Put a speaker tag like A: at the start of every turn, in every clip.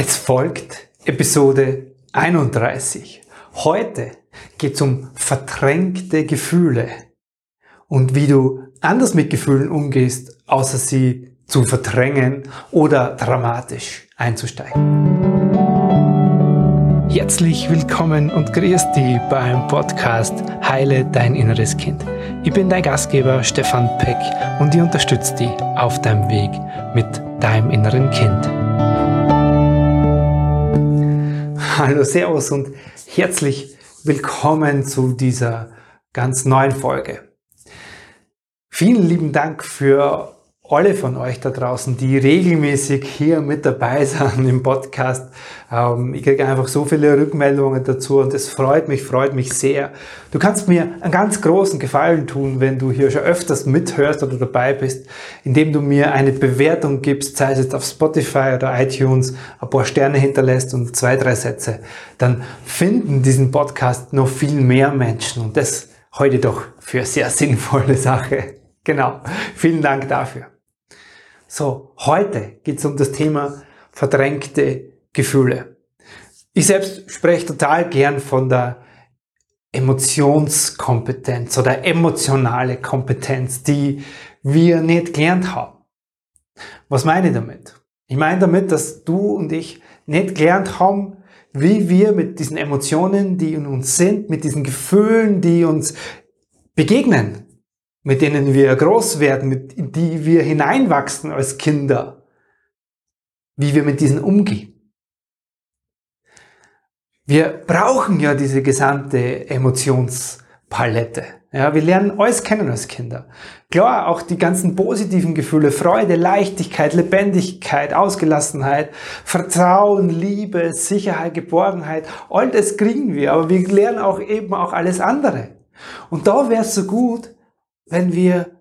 A: Es folgt Episode 31. Heute geht es um verdrängte Gefühle und wie du anders mit Gefühlen umgehst, außer sie zu verdrängen oder dramatisch einzusteigen. Herzlich willkommen und grüß dich beim Podcast Heile dein inneres Kind. Ich bin dein Gastgeber Stefan Peck und ich unterstütze dich auf deinem Weg mit deinem inneren Kind. Hallo, Servus und herzlich willkommen zu dieser ganz neuen Folge. Vielen lieben Dank für alle von euch da draußen, die regelmäßig hier mit dabei sind im Podcast. Ähm, ich kriege einfach so viele Rückmeldungen dazu und es freut mich, freut mich sehr. Du kannst mir einen ganz großen Gefallen tun, wenn du hier schon öfters mithörst oder dabei bist, indem du mir eine Bewertung gibst, sei es jetzt auf Spotify oder iTunes, ein paar Sterne hinterlässt und zwei, drei Sätze. Dann finden diesen Podcast noch viel mehr Menschen und das heute doch für sehr sinnvolle Sache. Genau. Vielen Dank dafür. So, heute geht es um das Thema verdrängte Gefühle. Ich selbst spreche total gern von der Emotionskompetenz oder emotionale Kompetenz, die wir nicht gelernt haben. Was meine ich damit? Ich meine damit, dass du und ich nicht gelernt haben, wie wir mit diesen Emotionen, die in uns sind, mit diesen Gefühlen, die uns begegnen, mit denen wir groß werden, mit die wir hineinwachsen als Kinder, wie wir mit diesen umgehen. Wir brauchen ja diese gesamte Emotionspalette. Ja, wir lernen alles kennen als Kinder. Klar, auch die ganzen positiven Gefühle, Freude, Leichtigkeit, Lebendigkeit, Ausgelassenheit, Vertrauen, Liebe, Sicherheit, Geborgenheit, all das kriegen wir, aber wir lernen auch eben auch alles andere. Und da wäre es so gut, wenn wir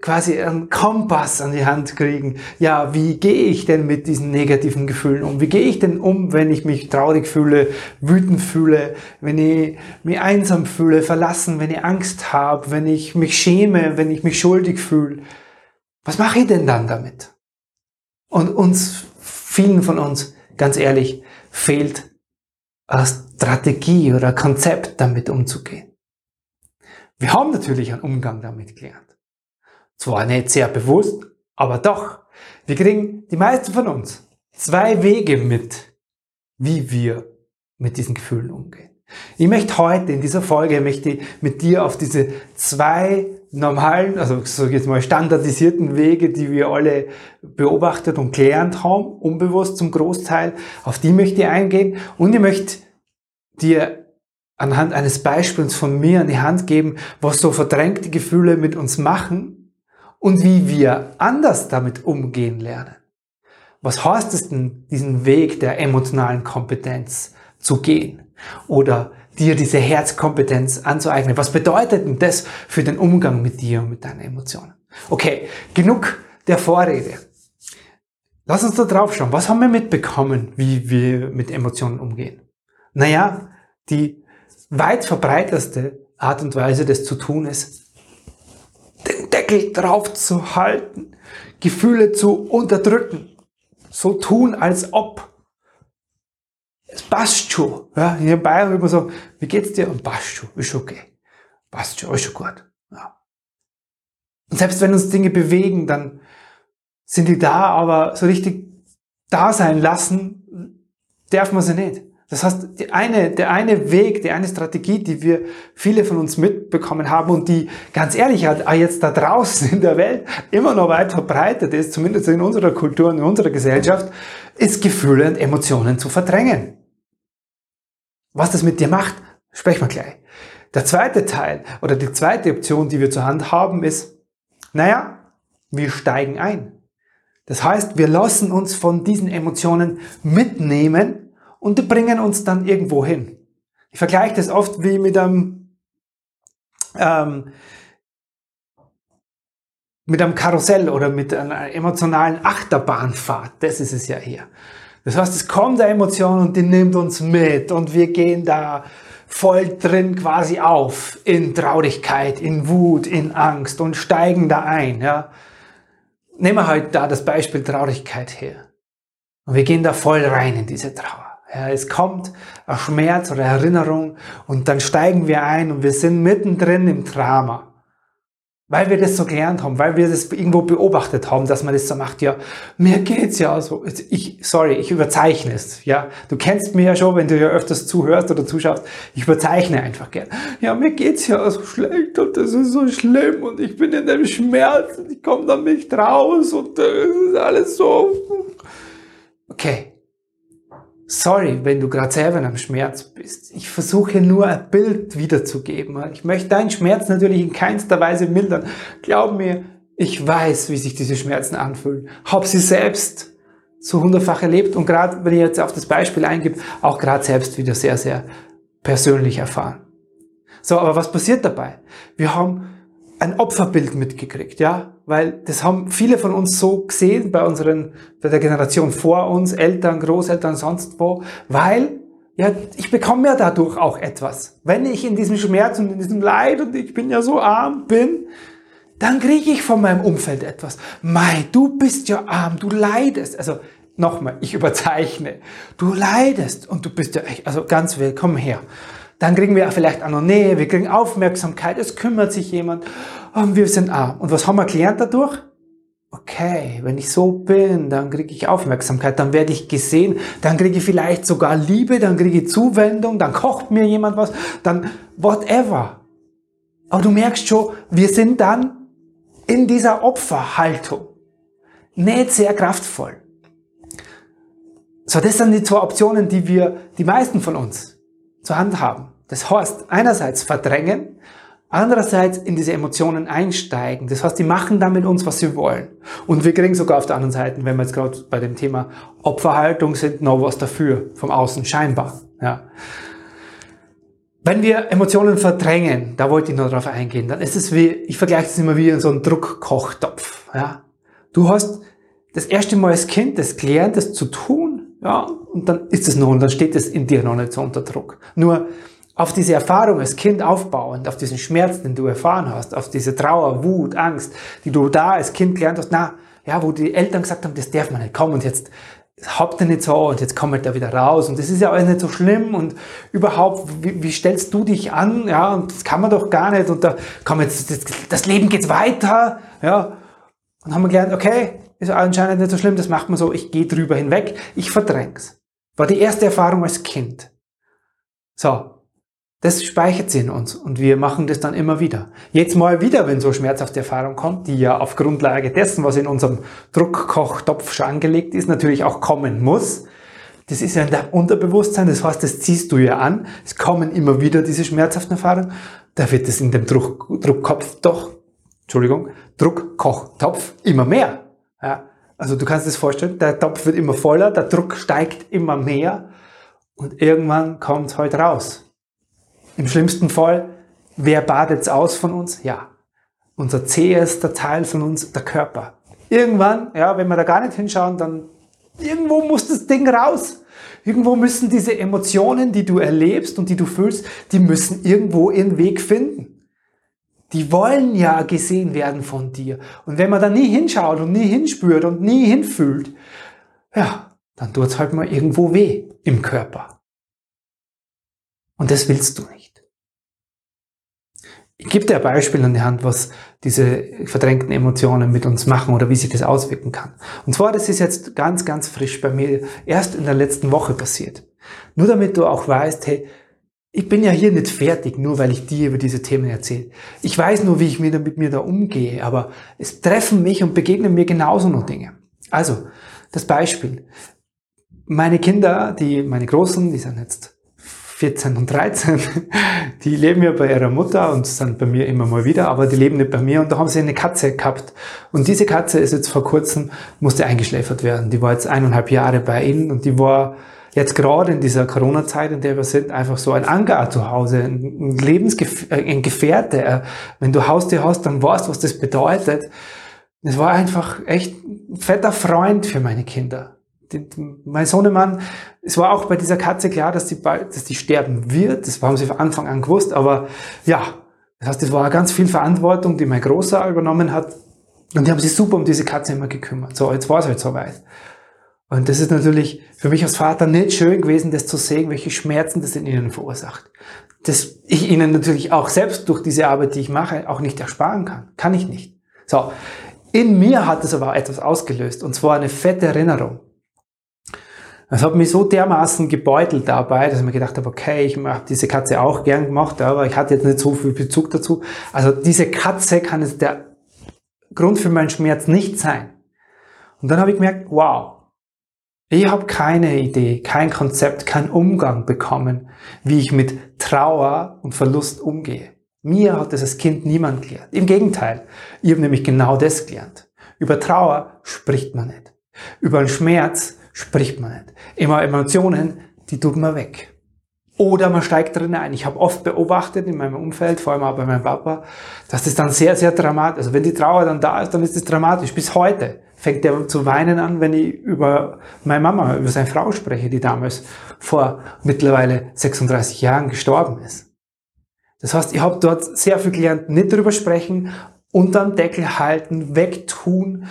A: quasi einen Kompass an die Hand kriegen. Ja, wie gehe ich denn mit diesen negativen Gefühlen um? Wie gehe ich denn um, wenn ich mich traurig fühle, wütend fühle, wenn ich mich einsam fühle, verlassen, wenn ich Angst habe, wenn ich mich schäme, wenn ich mich schuldig fühle? Was mache ich denn dann damit? Und uns, vielen von uns, ganz ehrlich, fehlt eine Strategie oder ein Konzept, damit umzugehen. Wir haben natürlich einen Umgang damit gelernt. Zwar nicht sehr bewusst, aber doch. Wir kriegen, die meisten von uns, zwei Wege mit, wie wir mit diesen Gefühlen umgehen. Ich möchte heute in dieser Folge möchte mit dir auf diese zwei normalen, also so jetzt mal standardisierten Wege, die wir alle beobachtet und gelernt haben, unbewusst zum Großteil, auf die möchte ich eingehen und ich möchte dir anhand eines Beispiels von mir an die Hand geben, was so verdrängte Gefühle mit uns machen und wie wir anders damit umgehen lernen. Was heißt es denn, diesen Weg der emotionalen Kompetenz zu gehen oder dir diese Herzkompetenz anzueignen? Was bedeutet denn das für den Umgang mit dir und mit deinen Emotionen? Okay, genug der Vorrede. Lass uns da drauf schauen. Was haben wir mitbekommen, wie wir mit Emotionen umgehen? Naja, die weit verbreiteste Art und Weise, das zu tun ist, Deckel drauf zu halten, Gefühle zu unterdrücken, so tun, als ob. Es passt schon. Ja, hier in Bayern immer so, wie geht's dir? Und passt schon, ist okay. Passt schon, ist schon gut. Ja. Und selbst wenn uns Dinge bewegen, dann sind die da, aber so richtig da sein lassen, darf man sie nicht. Das heißt, die eine, der eine Weg, die eine Strategie, die wir viele von uns mitbekommen haben und die ganz ehrlich jetzt da draußen in der Welt immer noch weit verbreitet ist, zumindest in unserer Kultur und in unserer Gesellschaft, ist Gefühle und Emotionen zu verdrängen. Was das mit dir macht, sprechen wir gleich. Der zweite Teil oder die zweite Option, die wir zur Hand haben, ist, naja, wir steigen ein. Das heißt, wir lassen uns von diesen Emotionen mitnehmen und die bringen uns dann irgendwo hin. Ich vergleiche das oft wie mit einem, ähm, mit einem Karussell oder mit einer emotionalen Achterbahnfahrt. Das ist es ja hier. Das heißt, es kommt eine Emotion und die nimmt uns mit und wir gehen da voll drin quasi auf in Traurigkeit, in Wut, in Angst und steigen da ein. Ja. Nehmen wir halt da das Beispiel Traurigkeit her. Und wir gehen da voll rein in diese Trauer. Ja, es kommt ein Schmerz oder Erinnerung und dann steigen wir ein und wir sind mittendrin im Drama. Weil wir das so gelernt haben, weil wir das irgendwo beobachtet haben, dass man das so macht, ja, mir geht's ja so, ich, sorry, ich überzeichne es, ja. Du kennst mich ja schon, wenn du ja öfters zuhörst oder zuschaust, ich überzeichne einfach gern. Ja, mir geht's ja so schlecht und das ist so schlimm und ich bin in dem Schmerz und ich komme da nicht raus und das ist alles so. Okay, sorry, wenn du gerade selber am Schmerz bist. Ich versuche nur ein Bild wiederzugeben. Ich möchte deinen Schmerz natürlich in keinster Weise mildern. Glaub mir, ich weiß, wie sich diese Schmerzen anfühlen. Hab sie selbst zu hundertfach erlebt und gerade, wenn ich jetzt auf das Beispiel eingebe, auch gerade selbst wieder sehr, sehr persönlich erfahren. So, aber was passiert dabei? Wir haben ein Opferbild mitgekriegt, ja, weil das haben viele von uns so gesehen bei unseren, bei der Generation vor uns, Eltern, Großeltern, sonst wo, weil ja, ich bekomme ja dadurch auch etwas. Wenn ich in diesem Schmerz und in diesem Leid und ich bin ja so arm bin, dann kriege ich von meinem Umfeld etwas. Mai, du bist ja arm, du leidest. Also nochmal, ich überzeichne. Du leidest und du bist ja echt, also ganz willkommen her. Dann kriegen wir vielleicht auch noch Nähe, wir kriegen Aufmerksamkeit, es kümmert sich jemand und wir sind arm. Und was haben wir gelernt dadurch? Okay, wenn ich so bin, dann kriege ich Aufmerksamkeit, dann werde ich gesehen, dann kriege ich vielleicht sogar Liebe, dann kriege ich Zuwendung, dann kocht mir jemand was, dann whatever. Aber du merkst schon, wir sind dann in dieser Opferhaltung. Nicht sehr kraftvoll. So, das sind die zwei Optionen, die wir, die meisten von uns zur Hand haben. Das heißt, einerseits verdrängen, andererseits in diese Emotionen einsteigen. Das heißt, die machen dann mit uns, was sie wollen. Und wir kriegen sogar auf der anderen Seite, wenn wir jetzt gerade bei dem Thema Opferhaltung sind, noch was dafür, vom Außen scheinbar. Ja. Wenn wir Emotionen verdrängen, da wollte ich noch drauf eingehen, dann ist es wie, ich vergleiche es immer wie in so einem Druckkochtopf. Ja. Du hast das erste Mal als Kind das gelernt, das zu tun, ja, und dann ist es noch, und dann steht es in dir noch nicht so unter Druck. Nur auf diese Erfahrung als Kind aufbauend, auf diesen Schmerz, den du erfahren hast, auf diese Trauer, Wut, Angst, die du da als Kind gelernt hast, na, ja, wo die Eltern gesagt haben, das darf man nicht kommen und jetzt habt ihr nicht so und jetzt kommt er wieder raus und das ist ja alles nicht so schlimm und überhaupt, wie, wie stellst du dich an, ja, und das kann man doch gar nicht und da komm jetzt, das, das Leben geht weiter, ja, und haben wir gelernt, okay, ist anscheinend nicht so schlimm, das macht man so, ich gehe drüber hinweg, ich verdräng's. War die erste Erfahrung als Kind. So, das speichert sie in uns und wir machen das dann immer wieder. Jetzt mal wieder, wenn so schmerzhafte Erfahrung kommt, die ja auf Grundlage dessen, was in unserem Druckkochtopf schon angelegt ist, natürlich auch kommen muss. Das ist ja in deinem Unterbewusstsein, das heißt, das ziehst du ja an. Es kommen immer wieder diese schmerzhaften Erfahrungen. Da wird es in dem Druck, Druckkopf doch, Entschuldigung, Druckkochtopf immer mehr. Ja, also du kannst es vorstellen, der Topf wird immer voller, der Druck steigt immer mehr und irgendwann kommt es halt raus. Im schlimmsten Fall, wer badet's aus von uns? Ja, unser zähester Teil von uns, der Körper. Irgendwann, ja, wenn wir da gar nicht hinschauen, dann irgendwo muss das Ding raus. Irgendwo müssen diese Emotionen, die du erlebst und die du fühlst, die müssen irgendwo ihren Weg finden. Die wollen ja gesehen werden von dir. Und wenn man da nie hinschaut und nie hinspürt und nie hinfühlt, ja, dann tut's halt mal irgendwo weh im Körper. Und das willst du nicht. Ich gebe dir ein Beispiel an die Hand, was diese verdrängten Emotionen mit uns machen oder wie sich das auswirken kann. Und zwar, das ist jetzt ganz, ganz frisch bei mir erst in der letzten Woche passiert. Nur damit du auch weißt, hey, ich bin ja hier nicht fertig, nur weil ich dir über diese Themen erzähle. Ich weiß nur, wie ich mir mit mir da umgehe, aber es treffen mich und begegnen mir genauso noch Dinge. Also, das Beispiel. Meine Kinder, die, meine Großen, die sind jetzt 14 und 13, die leben ja bei ihrer Mutter und sind bei mir immer mal wieder, aber die leben nicht bei mir und da haben sie eine Katze gehabt. Und diese Katze ist jetzt vor kurzem, musste eingeschläfert werden. Die war jetzt eineinhalb Jahre bei ihnen und die war jetzt gerade in dieser Corona-Zeit, in der wir sind, einfach so ein Anker zu Hause, ein Lebensgef äh, ein Gefährte. Äh, wenn du Haustier hast, dann weißt du, was das bedeutet. Es war einfach echt ein fetter Freund für meine Kinder. Die, mein Sohnemann, es war auch bei dieser Katze klar, dass die, bald, dass die sterben wird. Das haben sie von Anfang an gewusst. Aber ja, das heißt, es war ganz viel Verantwortung, die mein Großer übernommen hat. Und die haben sich super um diese Katze immer gekümmert. So, jetzt war es halt soweit. Und das ist natürlich für mich als Vater nicht schön gewesen, das zu sehen, welche Schmerzen das in ihnen verursacht. Das ich ihnen natürlich auch selbst durch diese Arbeit, die ich mache, auch nicht ersparen kann. Kann ich nicht. So. In mir hat es aber etwas ausgelöst, und zwar eine fette Erinnerung. Das hat mich so dermaßen gebeutelt dabei, dass ich mir gedacht habe, okay, ich habe diese Katze auch gern gemacht, aber ich hatte jetzt nicht so viel Bezug dazu. Also diese Katze kann jetzt der Grund für meinen Schmerz nicht sein. Und dann habe ich gemerkt, wow, ich habe keine Idee, kein Konzept, keinen Umgang bekommen, wie ich mit Trauer und Verlust umgehe. Mir hat das als Kind niemand gelernt. Im Gegenteil, ich habe nämlich genau das gelernt. Über Trauer spricht man nicht. Über den Schmerz spricht man nicht. Immer Emotionen, die tut man weg. Oder man steigt drin ein. Ich habe oft beobachtet in meinem Umfeld, vor allem auch bei meinem Papa, dass das dann sehr, sehr dramatisch, also wenn die Trauer dann da ist, dann ist es dramatisch. Bis heute fängt er zu weinen an, wenn ich über meine Mama, über seine Frau spreche, die damals vor mittlerweile 36 Jahren gestorben ist. Das heißt, ich habe dort sehr viel gelernt, nicht darüber sprechen, unterm Deckel halten, wegtun,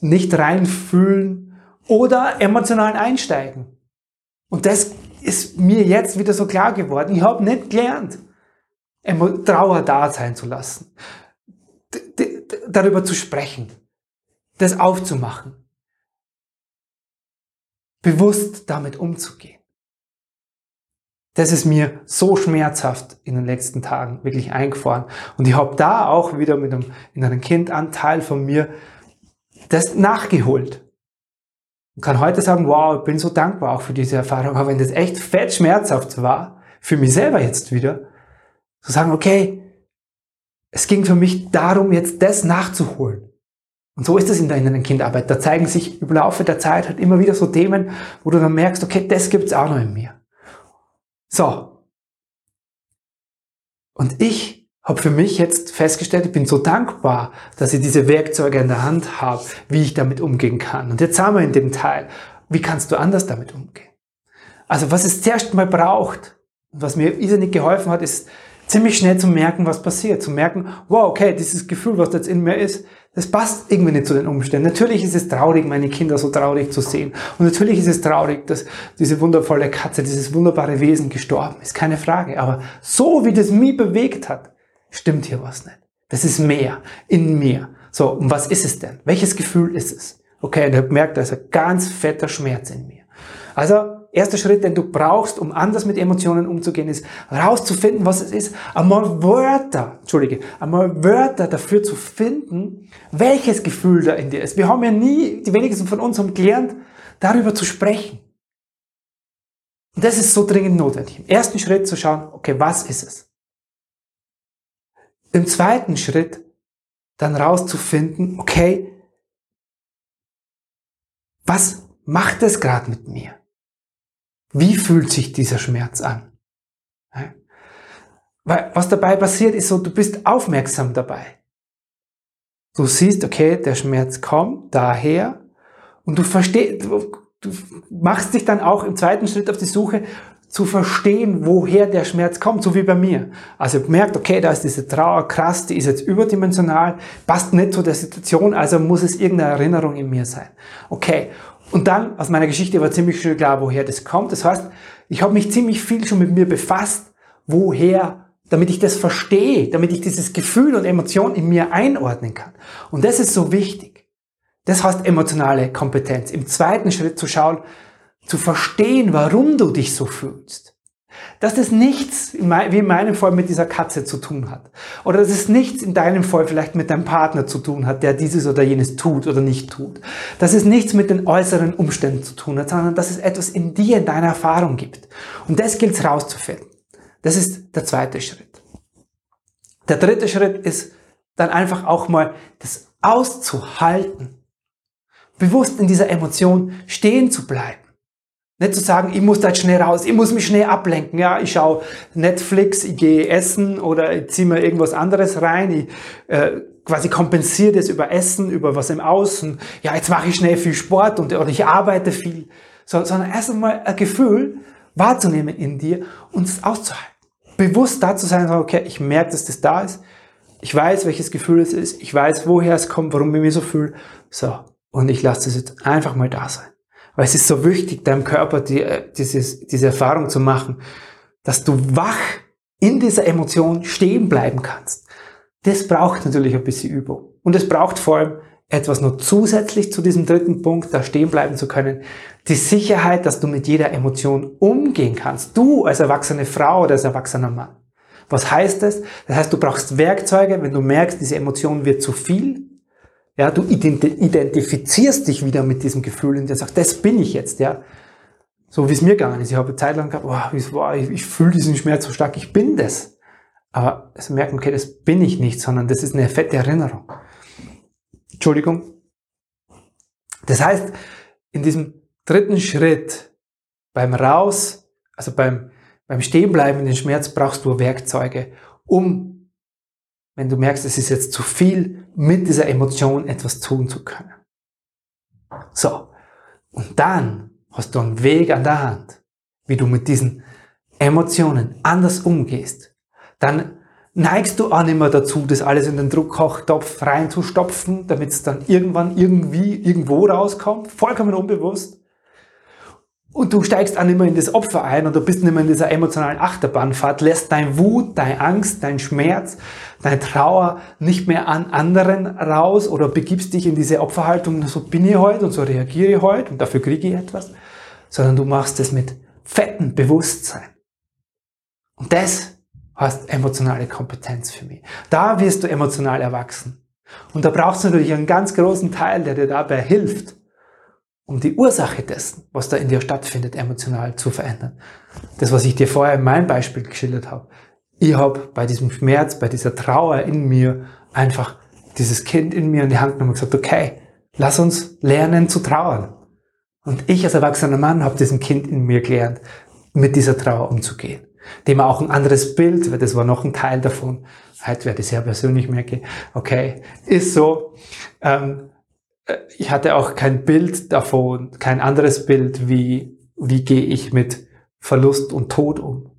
A: nicht reinfühlen oder emotional einsteigen. Und das ist mir jetzt wieder so klar geworden. Ich habe nicht gelernt, Trauer da sein zu lassen, darüber zu sprechen, das aufzumachen, bewusst damit umzugehen. Das ist mir so schmerzhaft in den letzten Tagen wirklich eingefahren. Und ich habe da auch wieder mit einem inneren Kindanteil von mir das nachgeholt. Und kann heute sagen, wow, ich bin so dankbar auch für diese Erfahrung. Aber wenn das echt fett schmerzhaft war, für mich selber jetzt wieder, zu sagen, okay, es ging für mich darum, jetzt das nachzuholen. Und so ist es in der inneren Kindarbeit. Da zeigen sich im Laufe der Zeit halt immer wieder so Themen, wo du dann merkst, okay, das gibt's auch noch in mir. So. Und ich habe für mich jetzt festgestellt, ich bin so dankbar, dass ich diese Werkzeuge in der Hand habe, wie ich damit umgehen kann. Und jetzt haben wir in dem Teil, wie kannst du anders damit umgehen? Also was es zuerst mal braucht, was mir irrsinnig geholfen hat, ist ziemlich schnell zu merken, was passiert. Zu merken, wow, okay, dieses Gefühl, was jetzt in mir ist, das passt irgendwie nicht zu den Umständen. Natürlich ist es traurig, meine Kinder so traurig zu sehen. Und natürlich ist es traurig, dass diese wundervolle Katze, dieses wunderbare Wesen gestorben ist. Keine Frage. Aber so wie das mich bewegt hat, stimmt hier was nicht. Das ist mehr in mir. So, und was ist es denn? Welches Gefühl ist es? Okay, und ich gemerkt, da ist ein ganz fetter Schmerz in mir. Also, erster Schritt, den du brauchst, um anders mit Emotionen umzugehen, ist herauszufinden, was es ist. Einmal Wörter, entschuldige, einmal Wörter dafür zu finden, welches Gefühl da in dir ist. Wir haben ja nie, die wenigsten von uns haben gelernt, darüber zu sprechen. Und das ist so dringend notwendig. Im ersten Schritt zu schauen, okay, was ist es? Im zweiten Schritt dann rauszufinden, okay, was macht es gerade mit mir? Wie fühlt sich dieser Schmerz an? Weil was dabei passiert, ist so, du bist aufmerksam dabei. Du siehst, okay, der Schmerz kommt daher und du verstehst, du, machst dich dann auch im zweiten Schritt auf die Suche zu verstehen, woher der Schmerz kommt, so wie bei mir. Also merkt, okay, da ist diese Trauer krass, die ist jetzt überdimensional, passt nicht zu der Situation, also muss es irgendeine Erinnerung in mir sein. Okay, und dann, aus meiner Geschichte war ziemlich schnell klar, woher das kommt. Das heißt, ich habe mich ziemlich viel schon mit mir befasst, woher, damit ich das verstehe, damit ich dieses Gefühl und Emotion in mir einordnen kann. Und das ist so wichtig. Das heißt emotionale Kompetenz. Im zweiten Schritt zu schauen, zu verstehen, warum du dich so fühlst dass das nichts, wie in meinem Fall, mit dieser Katze zu tun hat. Oder dass es nichts in deinem Fall vielleicht mit deinem Partner zu tun hat, der dieses oder jenes tut oder nicht tut. Dass es nichts mit den äußeren Umständen zu tun hat, sondern dass es etwas in dir, in deiner Erfahrung gibt. Und das gilt es rauszufinden. Das ist der zweite Schritt. Der dritte Schritt ist dann einfach auch mal das auszuhalten. Bewusst in dieser Emotion stehen zu bleiben nicht zu sagen, ich muss da jetzt schnell raus, ich muss mich schnell ablenken. Ja, ich schaue Netflix, ich gehe essen oder ich ziehe mir irgendwas anderes rein. Ich äh, quasi kompensiere das über Essen, über was im Außen. Ja, jetzt mache ich schnell viel Sport und oder ich arbeite viel. So, sondern erst einmal ein Gefühl wahrzunehmen in dir und es auszuhalten. Bewusst da zu sein, okay, ich merke, dass das da ist. Ich weiß, welches Gefühl es ist. Ich weiß, woher es kommt, warum ich mich so fühle. So. Und ich lasse das jetzt einfach mal da sein. Weil es ist so wichtig, deinem Körper die, äh, dieses, diese Erfahrung zu machen, dass du wach in dieser Emotion stehen bleiben kannst. Das braucht natürlich ein bisschen Übung. Und es braucht vor allem etwas noch zusätzlich zu diesem dritten Punkt, da stehen bleiben zu können. Die Sicherheit, dass du mit jeder Emotion umgehen kannst. Du als erwachsene Frau oder als erwachsener Mann. Was heißt das? Das heißt, du brauchst Werkzeuge, wenn du merkst, diese Emotion wird zu viel. Ja, du identifizierst dich wieder mit diesem Gefühl und dir sagst, das bin ich jetzt, ja. So wie es mir gegangen ist. Ich habe eine Zeit lang gehabt, oh, ich, ich fühle diesen Schmerz so stark, ich bin das. Aber es merken, okay, das bin ich nicht, sondern das ist eine fette Erinnerung. Entschuldigung. Das heißt, in diesem dritten Schritt beim Raus, also beim, beim Stehenbleiben in den Schmerz, brauchst du Werkzeuge, um, wenn du merkst, es ist jetzt zu viel, mit dieser Emotion etwas tun zu können. So. Und dann hast du einen Weg an der Hand, wie du mit diesen Emotionen anders umgehst. Dann neigst du auch nicht mehr dazu, das alles in den Druckkochtopf reinzustopfen, damit es dann irgendwann irgendwie irgendwo rauskommt, vollkommen unbewusst. Und du steigst auch nicht mehr in das Opfer ein und du bist nicht mehr in dieser emotionalen Achterbahnfahrt, lässt dein Wut, deine Angst, dein Schmerz, deine Trauer nicht mehr an anderen raus oder begibst dich in diese Opferhaltung, so bin ich heute und so reagiere ich heute und dafür kriege ich etwas, sondern du machst es mit fettem Bewusstsein. Und das hast emotionale Kompetenz für mich. Da wirst du emotional erwachsen. Und da brauchst du natürlich einen ganz großen Teil, der dir dabei hilft, um die Ursache dessen, was da in dir stattfindet, emotional zu verändern. Das, was ich dir vorher in meinem Beispiel geschildert habe. Ich habe bei diesem Schmerz, bei dieser Trauer in mir einfach dieses Kind in mir in die Hand genommen und gesagt, okay, lass uns lernen zu trauern. Und ich als erwachsener Mann habe diesem Kind in mir gelernt, mit dieser Trauer umzugehen dem auch ein anderes Bild, weil das war noch ein Teil davon. Heute werde ich sehr persönlich merke, okay, ist so. Ähm, äh, ich hatte auch kein Bild davon, kein anderes Bild, wie, wie gehe ich mit Verlust und Tod um.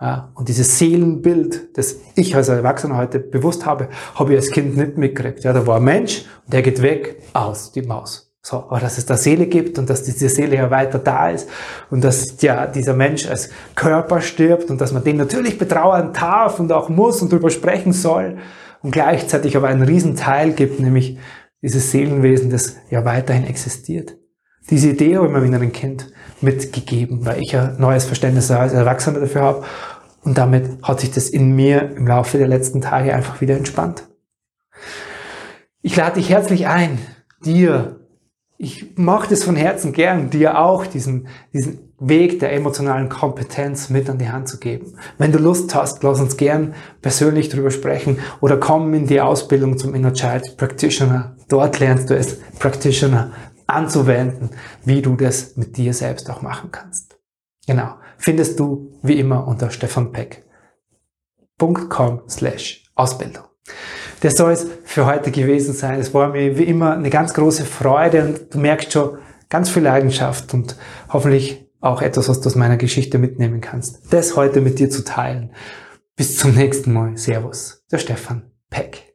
A: Ja, und dieses Seelenbild, das ich als Erwachsener heute bewusst habe, habe ich als Kind nicht mitgekriegt. Ja, da war ein Mensch, der geht weg, aus, die Maus. So, aber dass es da Seele gibt und dass diese Seele ja weiter da ist und dass ja dieser Mensch als Körper stirbt und dass man den natürlich betrauern darf und auch muss und darüber sprechen soll und gleichzeitig aber einen Riesenteil gibt, nämlich dieses Seelenwesen, das ja weiterhin existiert. Diese Idee habe ich meinem inneren Kind mitgegeben, weil ich ja neues Verständnis als Erwachsener dafür habe und damit hat sich das in mir im Laufe der letzten Tage einfach wieder entspannt. Ich lade dich herzlich ein, dir ich mache das von Herzen gern, dir auch diesen, diesen Weg der emotionalen Kompetenz mit an die Hand zu geben. Wenn du Lust hast, lass uns gern persönlich drüber sprechen oder komm in die Ausbildung zum Inner Child Practitioner. Dort lernst du es, Practitioner anzuwenden, wie du das mit dir selbst auch machen kannst. Genau. Findest du wie immer unter stefanpeck.com slash Ausbildung. Das soll es für heute gewesen sein. Es war mir wie immer eine ganz große Freude und du merkst schon ganz viel Leidenschaft und hoffentlich auch etwas, was du aus meiner Geschichte mitnehmen kannst. Das heute mit dir zu teilen. Bis zum nächsten Mal. Servus. Der Stefan Peck.